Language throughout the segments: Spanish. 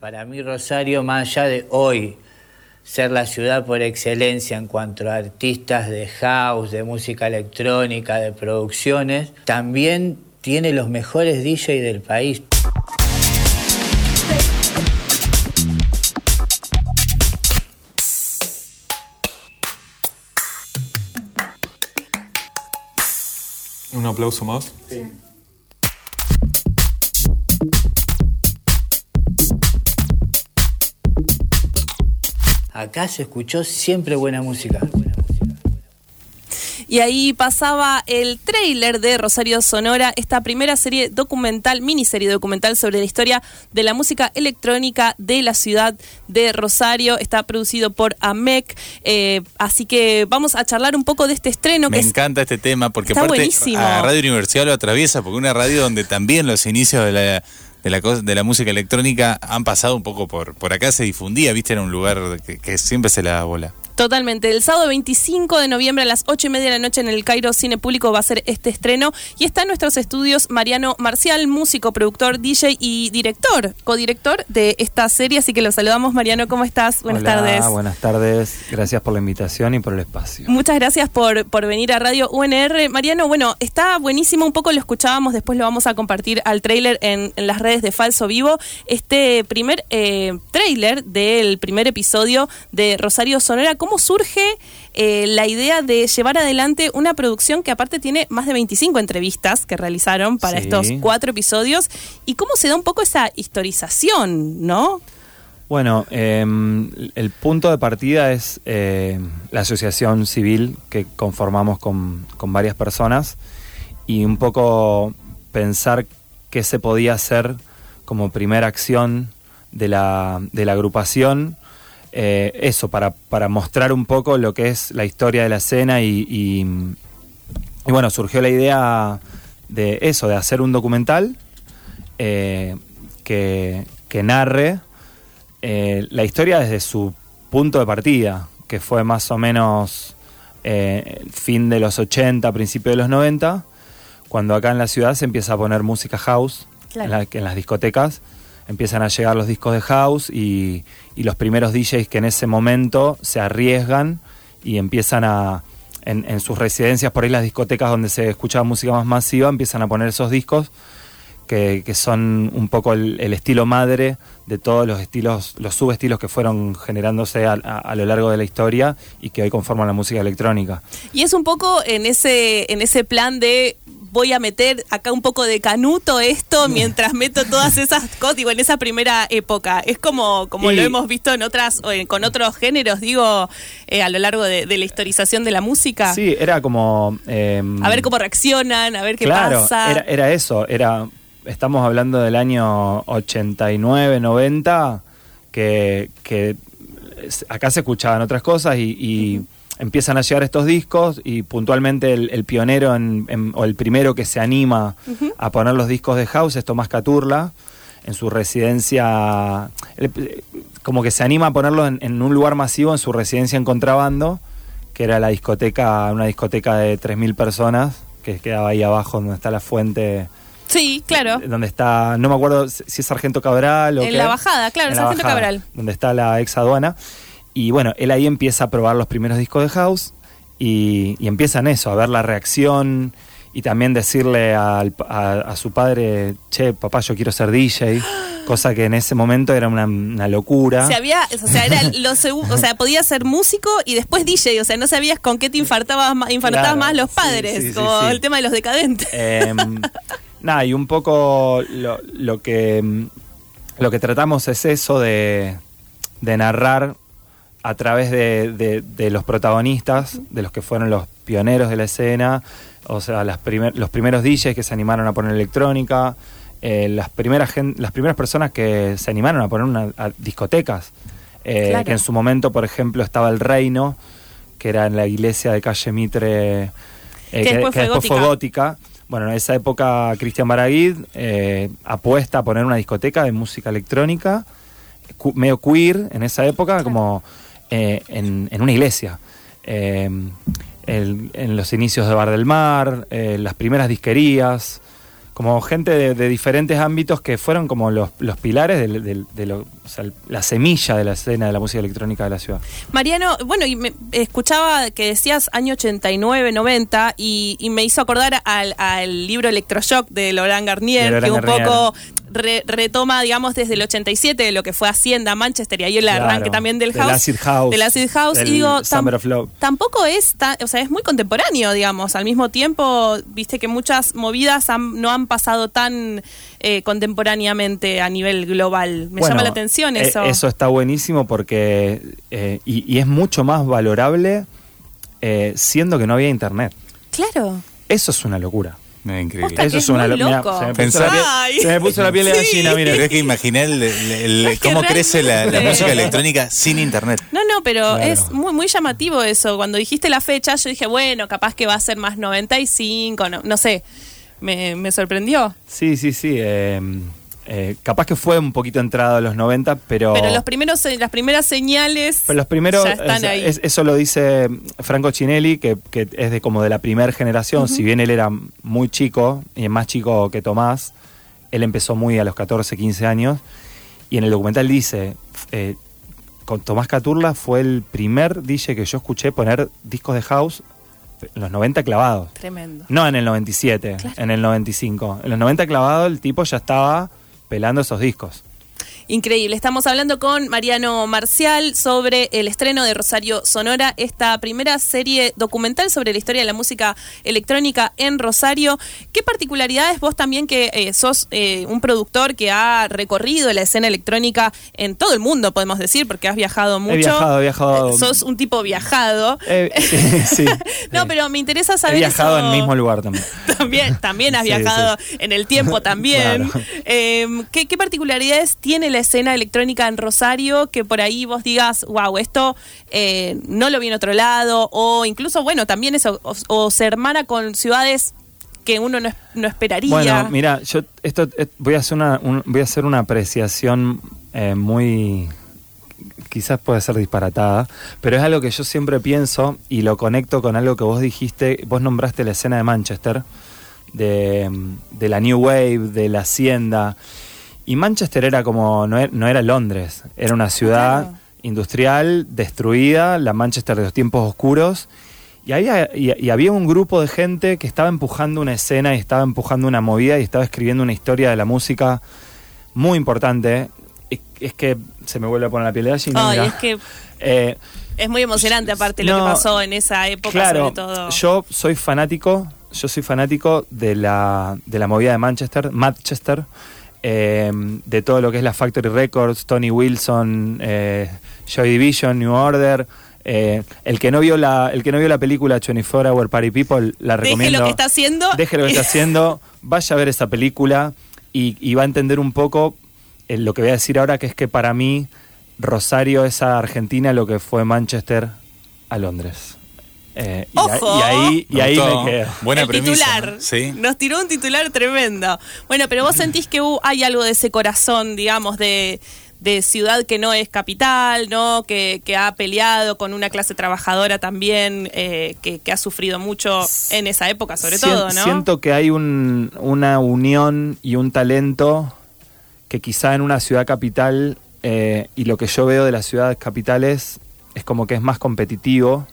Para mí Rosario, más allá de hoy ser la ciudad por excelencia en cuanto a artistas de house, de música electrónica, de producciones, también tiene los mejores DJ del país. Un aplauso más. Sí. Acá se escuchó siempre buena música. Y ahí pasaba el tráiler de Rosario Sonora, esta primera serie documental, miniserie documental sobre la historia de la música electrónica de la ciudad de Rosario. Está producido por AMEC. Eh, así que vamos a charlar un poco de este estreno. Me encanta este tema porque aparte a Radio Universidad lo atraviesa porque una radio donde también los inicios de la de la, de la música electrónica han pasado un poco por, por acá, se difundía, viste, era un lugar que, que siempre se le da bola. Totalmente. El sábado 25 de noviembre a las 8 y media de la noche en el Cairo Cine Público va a ser este estreno. Y está en nuestros estudios Mariano Marcial, músico, productor, DJ y director, codirector de esta serie. Así que lo saludamos, Mariano. ¿Cómo estás? Buenas tardes. Buenas tardes. Gracias por la invitación y por el espacio. Muchas gracias por, por venir a Radio UNR. Mariano, bueno, está buenísimo. Un poco lo escuchábamos, después lo vamos a compartir al trailer en, las redes de Falso Vivo. Este primer eh, trailer del primer episodio de Rosario Sonora. ¿Cómo surge eh, la idea de llevar adelante una producción que aparte tiene más de 25 entrevistas que realizaron para estos cuatro episodios? ¿Y cómo se da un poco esa historización, no? Bueno, em, el punto de partida es eh, la asociación civil que conformamos con, con, varias personas y un poco pensar qué se podía hacer como primera acción de la, de la agrupación eh, eso, para, para, mostrar un poco lo que es la historia de la escena y, y, bueno, surgió la idea de eso, de hacer un documental eh, que, que, narre eh, la historia desde su punto de partida, que fue más o menos fin de los 80, principio de los 90, cuando acá en la ciudad se empieza a poner música house en, en las discotecas empiezan a llegar los discos de house y, los primeros DJs que en ese momento se arriesgan y empiezan a, en, sus residencias, por ahí las discotecas donde se escuchaba música más masiva, empiezan a poner esos discos que, son un poco el, estilo madre de todos los estilos, los subestilos que fueron generándose a, a, lo largo de la historia y que hoy conforman la música electrónica. Y es un poco en ese, en ese plan de voy a meter acá un poco de canuto esto mientras meto todas esas cosas, digo, en esa primera época. Es como, como lo hemos visto en otras, con otros géneros, digo, eh, a lo largo de, la historización de la música. Sí, era como... Em, a ver cómo reaccionan, a ver qué claro, pasa. Era, era eso, era... Estamos hablando del año 89, 90, que, que acá se escuchaban otras cosas y empiezan a llegar estos discos y puntualmente el, pionero o el primero que se anima a poner los discos de house es Tomás Caturla en su residencia, como que se anima a ponerlo en, un lugar masivo en su residencia en contrabando, que era la discoteca, una discoteca de 3.000 personas, que quedaba ahí abajo donde está la fuente. Sí, claro. Donde está, no me acuerdo si es Sargento Cabral o... En la bajada, claro, Sargento Cabral. Donde está la ex aduana. Y bueno, él ahí empieza a probar los primeros discos de House y, y empiezan eso, a ver la reacción y también decirle a, su padre, che, papá, yo quiero ser DJ, cosa que en ese momento era una, locura. Se había, o sea, era lo o sea, podía ser músico y después DJ, o sea, no sabías con qué te infartabas, infartabas más los padres, como el tema de los decadentes. Em, nada, y un poco lo, lo, que, lo que tratamos es eso de, de narrar a través de, los protagonistas, de los que fueron los pioneros de la escena, o sea, las los primeros DJs que se animaron a poner electrónica, eh, las, primeras las primeras personas que se animaron a poner una, discotecas, eh, que en su momento, por ejemplo, estaba el Reino, que era en la iglesia de calle Mitre, eh, que, después, fue gótica. Bueno, en esa época Cristian Baraguid apuesta a poner una discoteca de música electrónica, medio queer en esa época, como eh, en, una iglesia. Eh, en los inicios de Bar del Mar, eh, las primeras disquerías, como gente de, diferentes ámbitos que fueron como los, pilares de, la semilla de la escena de la música electrónica de la ciudad. Mariano, bueno, y me escuchaba que decías año 89, 90 y, y me hizo acordar al, al libro Electroshock de Laurent Garnier, que un poco retoma, digamos, desde el 87 de lo que fue Hacienda, Manchester y ahí el arranque también del house. Acid House. Del Acid House. y digo, tampoco es, o sea, es muy contemporáneo, digamos. Al mismo tiempo, viste que muchas movidas no han pasado tan eh, contemporáneamente a nivel global. Me llama la atención eh, eso. eso está buenísimo porque, eh, y, es mucho más valorable siendo que no había internet. Claro. Eso es una locura. Increíble. Eso es, una locura. Se, me puso la piel de gallina, mira. Pero es que imaginé cómo crece la, música electrónica sin internet. No, no, pero es muy, muy llamativo eso. Cuando dijiste la fecha, yo dije, bueno, capaz que va a ser más 95, no, no sé me, me sorprendió. Sí, sí, sí. Eh, eh, capaz que fue un poquito entrado a los 90, pero... Pero los primeros, las primeras señales pero los primeros, ya están ahí. eso lo dice Franco Cinelli, que, es de como de la primera generación. Si bien él era muy chico, y más chico que Tomás, él empezó muy a los 14, 15 años. Y en el documental dice, eh, con Tomás Caturla fue el primer DJ que yo escuché poner discos de house en los 90 clavados. Tremendo. No en el 97, en el 95. En los 90 clavados el tipo ya estaba pelando esos discos. Increíble. Estamos hablando con Mariano Marcial sobre el estreno de Rosario Sonora, esta primera serie documental sobre la historia de la música electrónica en Rosario. ¿Qué particularidades vos también que eh, sos eh, un productor que ha recorrido la escena electrónica en todo el mundo, podemos decir, porque has viajado mucho? He viajado, he viajado. Eh, sos un tipo viajado. sí, sí, no, pero me interesa saber. He viajado en el mismo lugar también. también, también has viajado en el tiempo también. ¿qué, ¿Qué particularidades tiene la escena electrónica en Rosario que por ahí vos digas, wow, esto eh, no lo vi en otro lado, o incluso, bueno, también eso, o, se hermana con ciudades que uno no, esperaría. Bueno, mira, yo esto eh, voy a hacer una, voy a hacer una apreciación eh, muy quizás puede ser disparatada, pero es algo que yo siempre pienso y lo conecto con algo que vos dijiste, vos nombraste la escena de Manchester, de, de la New Wave, de la Hacienda, y Manchester era como, no era, no era Londres, era una ciudad industrial destruida, la Manchester de los tiempos oscuros. Y había, y, había un grupo de gente que estaba empujando una escena y estaba empujando una movida y estaba escribiendo una historia de la música muy importante. Es, que se me vuelve a poner la piel de gallina. Ay, es que eh, es muy emocionante aparte lo que pasó en esa época claro, sobre todo. Yo soy fanático, yo soy fanático de la, de la movida de Manchester, Manchester. Eh, de todo lo que es la Factory Records, Tony Wilson, eh, Joy Division, New Order. Eh, el que no vio la el que no vio la película 24 Hour Party People la recomiendo. Deje lo que está haciendo. Deje lo que está haciendo. Vaya a ver esa película y, va a entender un poco lo que voy a decir ahora, que es que para mí Rosario es a Argentina lo que fue Manchester a Londres. Eh, y, ahí, y ahí me quedo. Buena el titular. ¿Sí? Nos tiró un titular tremendo. Bueno, pero vos sentís que hay algo de ese corazón, digamos, de, ciudad que no es capital, ¿no? Que, ha peleado con una clase trabajadora también, eh, que, ha sufrido mucho en esa época, sobre todo, ¿no? Siento que hay una unión y un talento que quizá en una ciudad capital, eh, y lo que yo veo de las ciudades capitales, es como que es más competitivo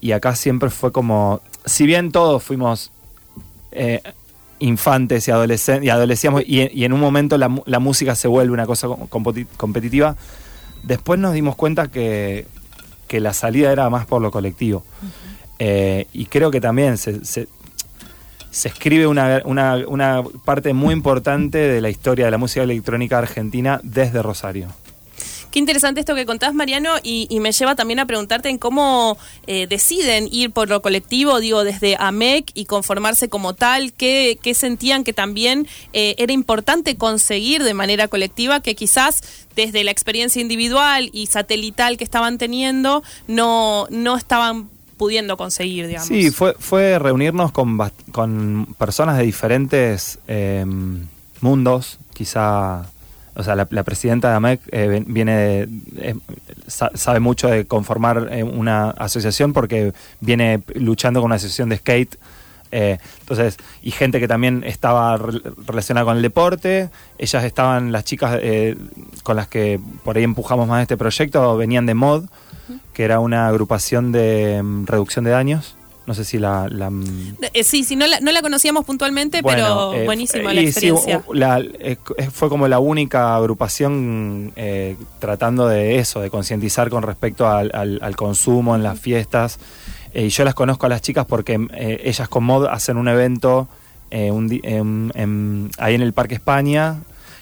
y acá siempre fue como, si bien todos fuimos eh, infantes y adolescentes, y adolescíamos, y, en un momento la, música se vuelve una cosa competitiva, después nos dimos cuenta que, la salida era más por lo colectivo. Eh, y creo que también se, se, escribe una, una parte muy importante de la historia de la música electrónica argentina desde Rosario. Qué interesante esto que contás, Mariano, y, me lleva también a preguntarte en cómo eh, deciden ir por lo colectivo, digo, desde AMEC y conformarse como tal, qué, sentían que también eh, era importante conseguir de manera colectiva, que quizás desde la experiencia individual y satelital que estaban teniendo, no, no estaban pudiendo conseguir, digamos. Sí, fue, fue reunirnos con, con personas de diferentes eh, mundos, quizá o sea, la, presidenta de AMEC eh, viene sabe mucho de conformar eh, una asociación porque viene luchando con una asociación de skate Eh, entonces, y gente que también estaba relacionada con el deporte. Ellas estaban, las chicas eh, con las que por ahí empujamos más este proyecto, venían de MOD, que era una agrupación de mm, reducción de daños. No sé si la... Eh, sí, sí, no la, no la conocíamos puntualmente, pero buenísima la experiencia. fue como la única agrupación tratando de eso, de concientizar con respecto al, al consumo en las fiestas. Eh, y yo las conozco a las chicas porque eh, ellas con Mod hacen un evento eh, ahí en el Parque España,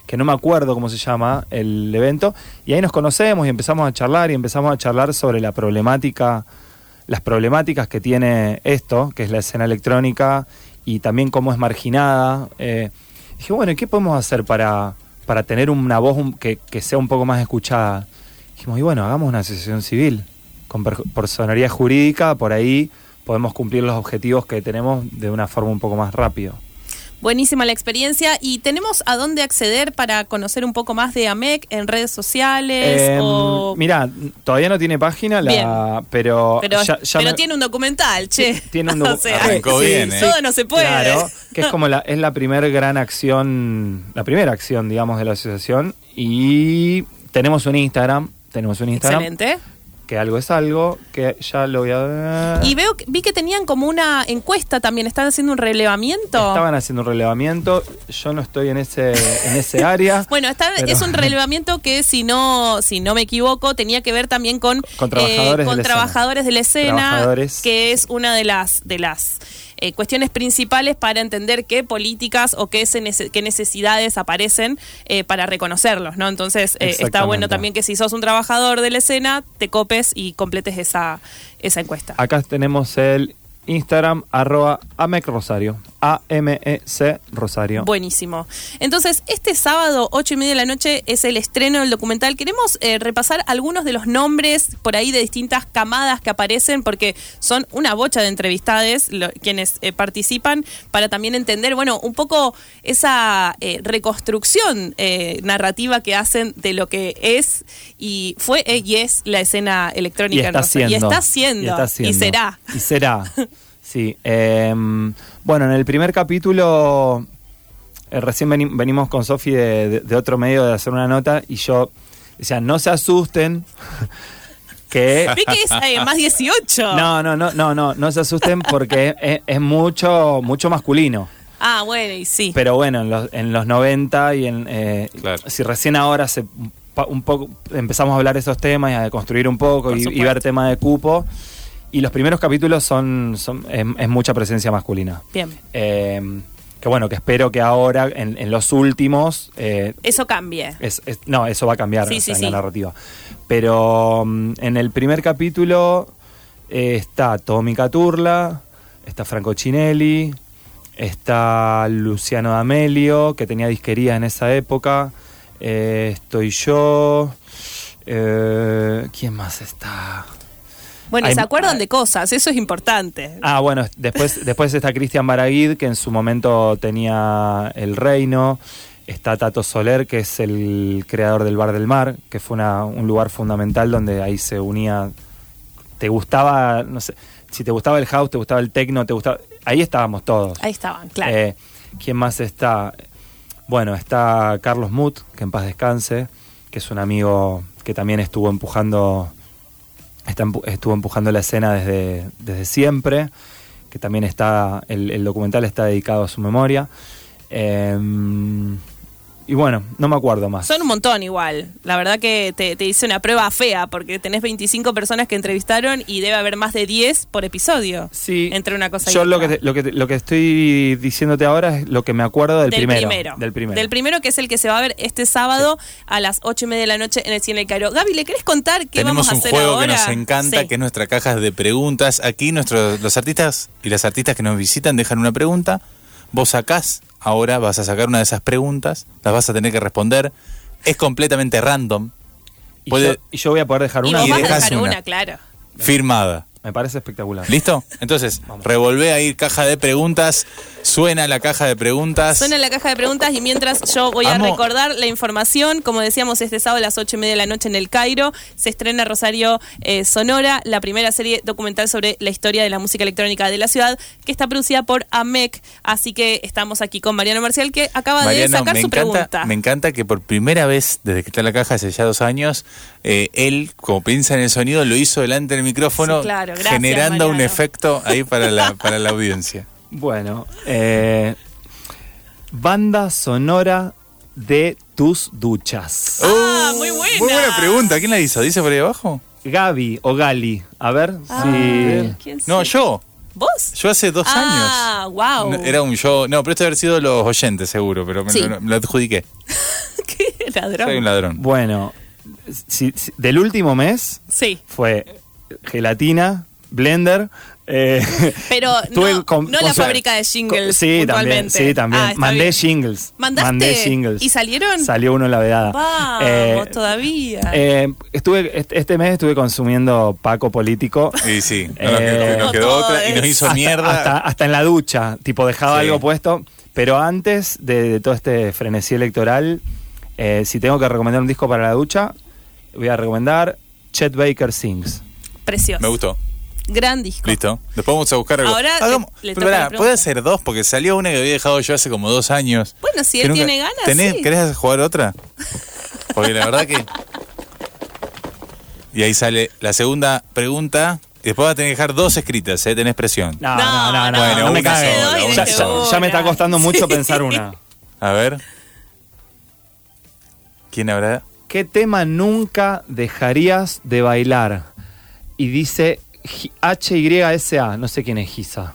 que no me acuerdo cómo se llama el evento, y ahí nos conocemos y empezamos a charlar y empezamos a charlar sobre la problemática, las problemáticas que tiene esto, que es la escena electrónica, y también cómo es marginada. dije, bueno, ¿y qué podemos hacer para, para tener una voz que, que sea un poco más escuchada? Dijimos, y bueno, hagamos una asociación civil con personalidad jurídica, por ahí podemos cumplir los objetivos que tenemos de una forma un poco más rápido. Buenísima la experiencia. ¿Y tenemos a dónde acceder para conocer un poco más de AMEC en redes sociales? Em, mira, todavía no tiene página, la, pero, pero, tiene un documental, che. Tiene un documental. ¿eh? Todo no se puede. Claro, que es como la, es la primera gran acción, la primera acción, digamos, de la asociación. Y tenemos un Instagram. Tenemos un Instagram. Excelente que algo es algo, que ya lo voy a... Y veo, vi que tenían como una encuesta también, ¿están haciendo un relevamiento? Estaban haciendo un relevamiento, yo no estoy en ese, en ese área. bueno, es un relevamiento que si no, si no me equivoco, tenía que ver también con, con trabajadores, con de, la trabajadores de la escena, que es una de las, de las eh, cuestiones principales para entender qué políticas o qué, qué necesidades aparecen eh, para reconocerlos, ¿no? Entonces eh, está bueno también que si sos un trabajador de la escena, te copes y completes esa, esa encuesta. Acá tenemos el Instagram, arroba AMEC Rosario. A-M-E-C Rosario. Buenísimo. Entonces, este sábado, ocho y media de la noche, es el estreno del documental. Queremos eh, repasar algunos de los nombres por ahí de distintas camadas que aparecen, porque son una bocha de entrevistades quienes eh, participan, para también entender, bueno, un poco esa eh, reconstrucción narrativa que hacen de lo que es y fue y es la escena electrónica y está, siendo, y está siendo. Y, será. Y será. Sí. Em, bueno, en el primer capítulo, eh, recién venimos con Sofi de, otro medio de hacer una nota y yo decía, no se asusten. que que es eh, más 18. No, no, no, no, no, no se asusten porque es, mucho, mucho masculino. Ah, bueno, y sí. Pero bueno, en los, en los 90 y en eh, si recién ahora se un poco empezamos a hablar de esos temas y a construir un poco y, y, ver tema de cupo, y los primeros capítulos son, son es, mucha presencia masculina. Bien. Eh, que bueno, que espero que ahora, en, los últimos... Eh, eso cambie. no, eso va a cambiar en la narrativa. Pero mm, en el primer capítulo eh, está Tommy Caturla, está Franco Cinelli, está Luciano D'Amelio, que tenía disquería en esa época, estoy yo... ¿Quién más está? Bueno, se acuerdan de cosas, eso es importante. Ah, bueno, después, después está Cristian Baraguid, que en su momento tenía El Reino. Está Tato Soler, que es el creador del Bar del Mar, que fue un lugar fundamental donde ahí se unía. Te gustaba, no sé, si te gustaba el house, te gustaba el techno, te gustaba. Ahí estábamos todos. Ahí estaban, claro. Eh, ¿Quién más está? Bueno, está Carlos Mut, que en paz descanse, que es un amigo que también estuvo empujando estuvo empujando la escena desde, desde siempre, que también está, el, el documental está dedicado a su memoria. Em, y bueno, no me acuerdo más. Son un montón igual. La verdad que te, te, hice una prueba fea porque tenés 25 personas que entrevistaron y debe haber más de 10 por episodio. Sí. Entre una cosa yo y lo que, lo que lo que estoy diciéndote ahora es lo que me acuerdo del, primero, Del primero. Del primero que es el que se va a ver este sábado a las 8 y media de la noche en el Cine del Cairo. Gaby, ¿le querés contar qué vamos a hacer ahora? Tenemos un juego que nos encanta, que es nuestra caja de preguntas. Aquí nuestros, los artistas y las artistas que nos visitan dejan una pregunta. Vos sacás ahora vas a sacar una de esas preguntas, las vas a tener que responder. Es completamente random. Y, yo, voy a poder dejar una. Y, dejar una, claro. Firmada. Me parece espectacular. ¿Listo? Entonces, revolvé ahí caja de preguntas, Suena la caja de preguntas. Suena la caja de preguntas y mientras yo voy a recordar la información, como decíamos, este sábado a las ocho y media de la noche en el Cairo se estrena Rosario eh, Sonora, la primera serie documental sobre la historia de la música electrónica de la ciudad, que está producida por AMEC. Así que estamos aquí con Mariano Marcial, que acaba de sacar su pregunta. Me encanta que por primera vez, desde que está en la caja hace ya dos años, eh, él, como piensa en el sonido, lo hizo delante del micrófono, generando un efecto ahí para la, para la audiencia. Bueno, eh, banda sonora de tus duchas. Ah, muy buena. Muy buena pregunta. ¿Quién la hizo? ¿Dice por ahí abajo? Gaby o Gali. A ver ah, si. no, yo. ¿Vos? Yo hace dos ah, años. wow. Era un show. No, pero esto haber sido los oyentes, seguro, pero me, lo, adjudiqué. ¿Qué ladrón? Soy un ladrón. Bueno, del último mes. Sí. Fue gelatina, blender, eh, Pero no, la fábrica de jingles. Sí, también. Sí, también. Ah, Mandé jingles. ¿Mandaste? Mandé jingles. ¿Y salieron? Salió uno en la vedada. Vamos, eh, todavía. Eh, estuve, este mes estuve consumiendo Paco político. Sí, sí. nos, quedó otra y nos hizo mierda. Hasta, en la ducha. Tipo, dejaba algo puesto. Pero antes de, todo este frenesí electoral, si tengo que recomendar un disco para la ducha, voy a recomendar Chet Baker Sings. Precioso. Me gustó. Gran disco. Listo. Después vamos a buscar algo. Ahora le, puede ser dos, porque salió una que había dejado yo hace como dos años. Bueno, si él tiene ganas. sí. ¿Querés jugar otra? Porque la verdad que. Y ahí sale la segunda pregunta. Y después vas a tener que dejar dos escritas, ¿eh? Tenés presión. No, no, no, no. Bueno, no me cago. Ya, me está costando mucho pensar una. A ver. ¿Quién habrá? ¿Qué tema nunca dejarías de bailar? Y dice H-Y-S-A, no sé quién es Giza.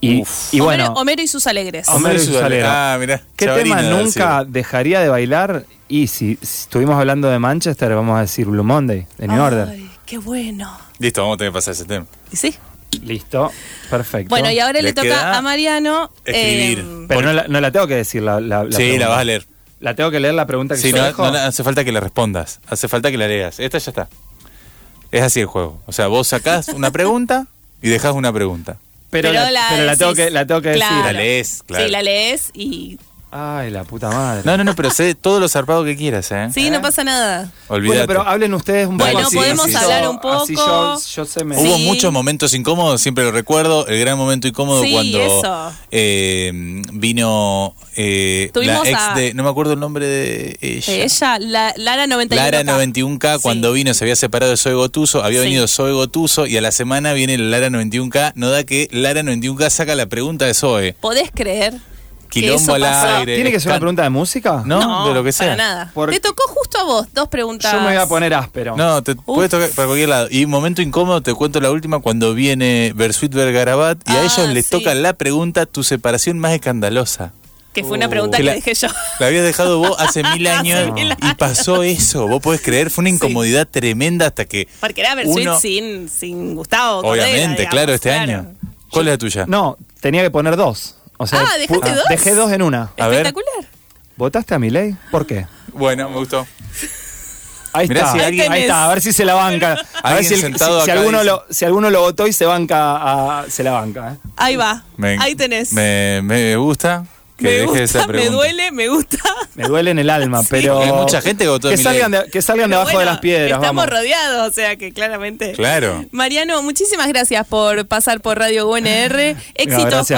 Y, bueno. Homero, y sus alegres. Homero y sus alegres. Ah, mirá. ¿Qué tema nunca dejaría de bailar? Y si, estuvimos hablando de Manchester, vamos a decir Blue Monday, de New Ay, Order. qué bueno. Listo, vamos a tener que pasar ese tema. ¿Y sí? Listo, perfecto. Bueno, y ahora le, toca a Mariano escribir. Eh, Pero no la, tengo que decir la, la, Sí, la vas a leer. La tengo que leer la pregunta que sí, no, no hace falta que le respondas, hace falta que la leas. Esta ya está. Es así el juego. O sea, vos sacás una pregunta y dejás una pregunta. Pero, la, tengo que, la tengo que decir. La lees, claro. Sí, la lees y Ay, la puta madre. No, no, no, pero sé todo lo zarpado que quieras, ¿eh? Sí, no pasa nada. Olvídate. Bueno, pero hablen ustedes un poco. Bueno, podemos hablar un poco. yo, sé me... Hubo muchos momentos incómodos, siempre lo recuerdo. El gran momento incómodo cuando eh, vino eh, la ex de. No me acuerdo el nombre de ella. De ella, la, Lara 91K. Lara 91K, cuando vino, se había separado de Zoe Gotuso. Había venido Zoe Gotuso y a la semana viene la Lara 91K. No da que Lara 91K saca la pregunta de Zoe. ¿Podés creer? Quilombo al aire. ¿Tiene que ser una pregunta de música? No, de lo que sea. Para nada. Te tocó justo a vos, dos preguntas. Yo me voy a poner áspero. No, te puedes tocar para cualquier lado. Y momento incómodo, te cuento la última, cuando viene Bersuit Vergarabat y a ah, ellos les toca la pregunta, tu separación más escandalosa. Que fue una pregunta que, le dejé yo. La habías dejado vos hace mil años y pasó eso. Vos podés creer, fue una incomodidad tremenda hasta que. Porque era Bersuit sin, sin Gustavo. Obviamente, claro, este año. ¿Cuál es la tuya? No, tenía que poner dos ah, ¿dejaste dos? Dejé dos en una. Espectacular. ¿Votaste a mi ley? ¿Por qué? Bueno, me gustó. Ahí está, ahí, está, a ver si se la banca. A ver si, alguno lo, si alguno lo votó y se banca, se la banca. ¿eh? Ahí va, ahí tenés. Me, me gusta me gusta, Me duele, me gusta. Me duele en el alma, pero. Hay mucha gente que votó Que salgan, de, que salgan debajo de las piedras. Estamos rodeados, o sea que claramente. Claro. Mariano, muchísimas gracias por pasar por Radio UNR. Éxitos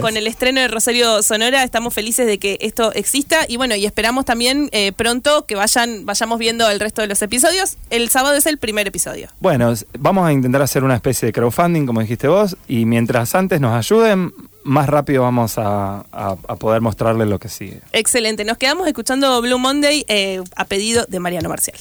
con, el estreno de Rosario Sonora. Estamos felices de que esto exista. Y bueno, y esperamos también eh, pronto que vayan, vayamos viendo el resto de los episodios. El sábado es el primer episodio. Bueno, vamos a intentar hacer una especie de crowdfunding, como dijiste vos. Y mientras antes nos ayuden, más rápido vamos a, poder mostrarles lo que sigue. Excelente. Nos quedamos escuchando Blue Monday eh, a pedido de Mariano Marcial.